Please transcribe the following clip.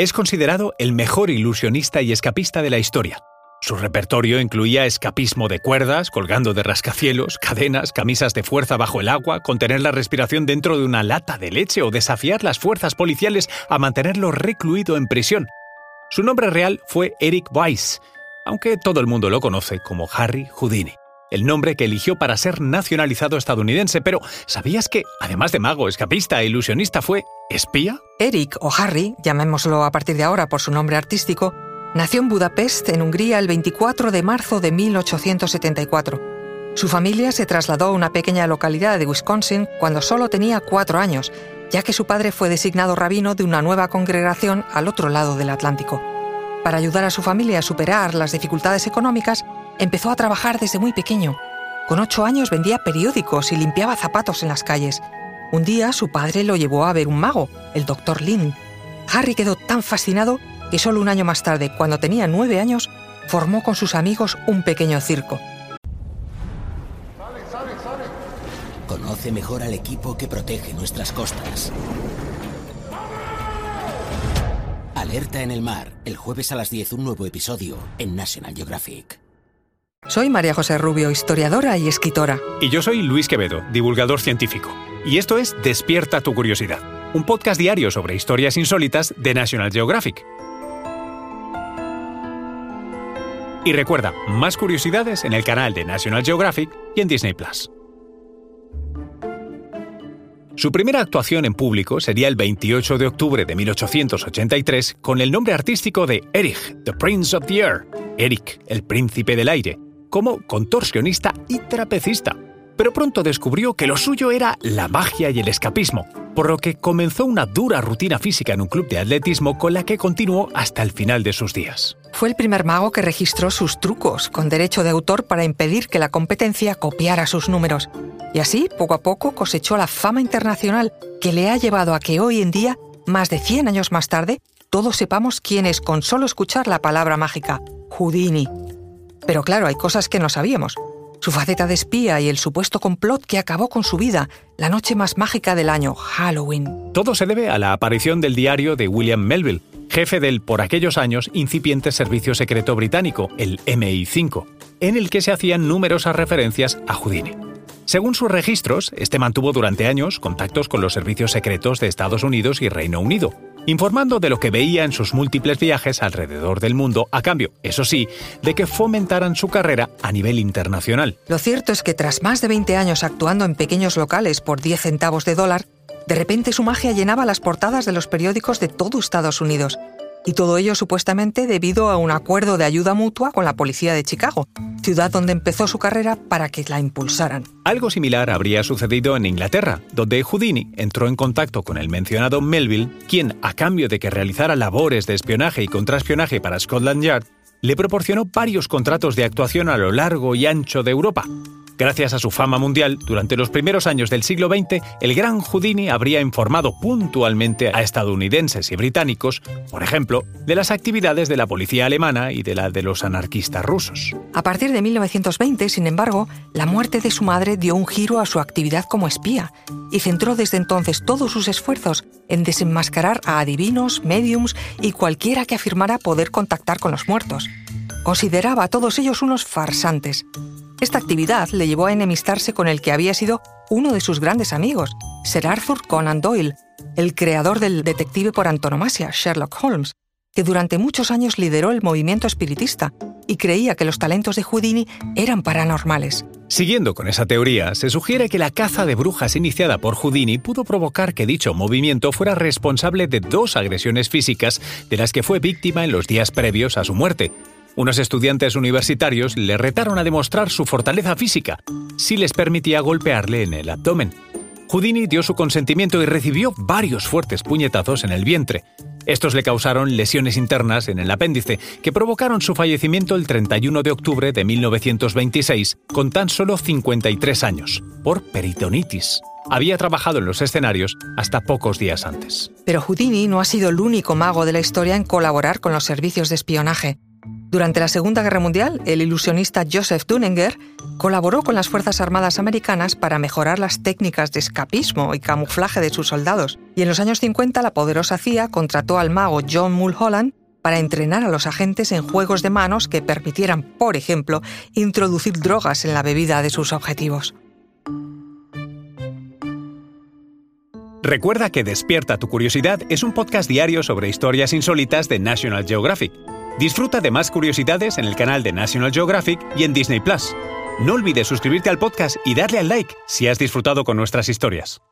Es considerado el mejor ilusionista y escapista de la historia. Su repertorio incluía escapismo de cuerdas, colgando de rascacielos, cadenas, camisas de fuerza bajo el agua, contener la respiración dentro de una lata de leche o desafiar las fuerzas policiales a mantenerlo recluido en prisión. Su nombre real fue Eric Weiss, aunque todo el mundo lo conoce como Harry Houdini, el nombre que eligió para ser nacionalizado estadounidense. Pero, ¿sabías que, además de mago, escapista e ilusionista, fue espía? Eric, o Harry, llamémoslo a partir de ahora por su nombre artístico, Nació en Budapest, en Hungría, el 24 de marzo de 1874. Su familia se trasladó a una pequeña localidad de Wisconsin cuando solo tenía cuatro años, ya que su padre fue designado rabino de una nueva congregación al otro lado del Atlántico. Para ayudar a su familia a superar las dificultades económicas, empezó a trabajar desde muy pequeño. Con ocho años vendía periódicos y limpiaba zapatos en las calles. Un día su padre lo llevó a ver un mago, el Dr. Lin. Harry quedó tan fascinado y solo un año más tarde, cuando tenía nueve años, formó con sus amigos un pequeño circo. Conoce mejor al equipo que protege nuestras costas. Alerta en el mar, el jueves a las 10 un nuevo episodio en National Geographic. Soy María José Rubio, historiadora y escritora. Y yo soy Luis Quevedo, divulgador científico. Y esto es Despierta tu curiosidad, un podcast diario sobre historias insólitas de National Geographic. Y recuerda, más curiosidades en el canal de National Geographic y en Disney Plus. Su primera actuación en público sería el 28 de octubre de 1883 con el nombre artístico de Erich, the Prince of the Air, Eric, el príncipe del aire, como contorsionista y trapecista. Pero pronto descubrió que lo suyo era la magia y el escapismo, por lo que comenzó una dura rutina física en un club de atletismo con la que continuó hasta el final de sus días. Fue el primer mago que registró sus trucos con derecho de autor para impedir que la competencia copiara sus números. Y así, poco a poco, cosechó la fama internacional que le ha llevado a que hoy en día, más de 100 años más tarde, todos sepamos quién es con solo escuchar la palabra mágica, Houdini. Pero claro, hay cosas que no sabíamos su faceta de espía y el supuesto complot que acabó con su vida, la noche más mágica del año, Halloween. Todo se debe a la aparición del diario de William Melville, jefe del por aquellos años incipiente servicio secreto británico, el MI5, en el que se hacían numerosas referencias a Houdini. Según sus registros, este mantuvo durante años contactos con los servicios secretos de Estados Unidos y Reino Unido, informando de lo que veía en sus múltiples viajes alrededor del mundo, a cambio, eso sí, de que fomentaran su carrera a nivel internacional. Lo cierto es que tras más de 20 años actuando en pequeños locales por 10 centavos de dólar, de repente su magia llenaba las portadas de los periódicos de todo Estados Unidos, y todo ello supuestamente debido a un acuerdo de ayuda mutua con la policía de Chicago, ciudad donde empezó su carrera para que la impulsaran. Algo similar habría sucedido en Inglaterra, donde Houdini entró en contacto con el mencionado Melville, quien, a cambio de que realizara labores de espionaje y contraespionaje para Scotland Yard, le proporcionó varios contratos de actuación a lo largo y ancho de Europa, Gracias a su fama mundial, durante los primeros años del siglo XX, el gran Houdini habría informado puntualmente a estadounidenses y británicos, por ejemplo, de las actividades de la policía alemana y de la de los anarquistas rusos. A partir de 1920, sin embargo, la muerte de su madre dio un giro a su actividad como espía y centró desde entonces todos sus esfuerzos en desenmascarar a adivinos, mediums y cualquiera que afirmara poder contactar con los muertos. Consideraba a todos ellos unos farsantes esta actividad le llevó a enemistarse con el que había sido uno de sus grandes amigos, Sir Arthur Conan Doyle, el creador del detective por antonomasia, Sherlock Holmes, que durante muchos años lideró el movimiento espiritista y creía que los talentos de Houdini eran paranormales. Siguiendo con esa teoría, se sugiere que la caza de brujas iniciada por Houdini pudo provocar que dicho movimiento fuera responsable de dos agresiones físicas de las que fue víctima en los días previos a su muerte, unos estudiantes universitarios le retaron a demostrar su fortaleza física, si les permitía golpearle en el abdomen. Houdini dio su consentimiento y recibió varios fuertes puñetazos en el vientre. Estos le causaron lesiones internas en el apéndice, que provocaron su fallecimiento el 31 de octubre de 1926, con tan solo 53 años, por peritonitis. Había trabajado en los escenarios hasta pocos días antes. Pero Houdini no ha sido el único mago de la historia en colaborar con los servicios de espionaje. Durante la Segunda Guerra Mundial, el ilusionista Joseph Dunninger colaboró con las Fuerzas Armadas Americanas para mejorar las técnicas de escapismo y camuflaje de sus soldados, y en los años 50 la poderosa CIA contrató al mago John Mulholland para entrenar a los agentes en juegos de manos que permitieran, por ejemplo, introducir drogas en la bebida de sus objetivos. Recuerda que Despierta tu Curiosidad es un podcast diario sobre historias insólitas de National Geographic. Disfruta de más curiosidades en el canal de National Geographic y en Disney Plus. No olvides suscribirte al podcast y darle al like si has disfrutado con nuestras historias.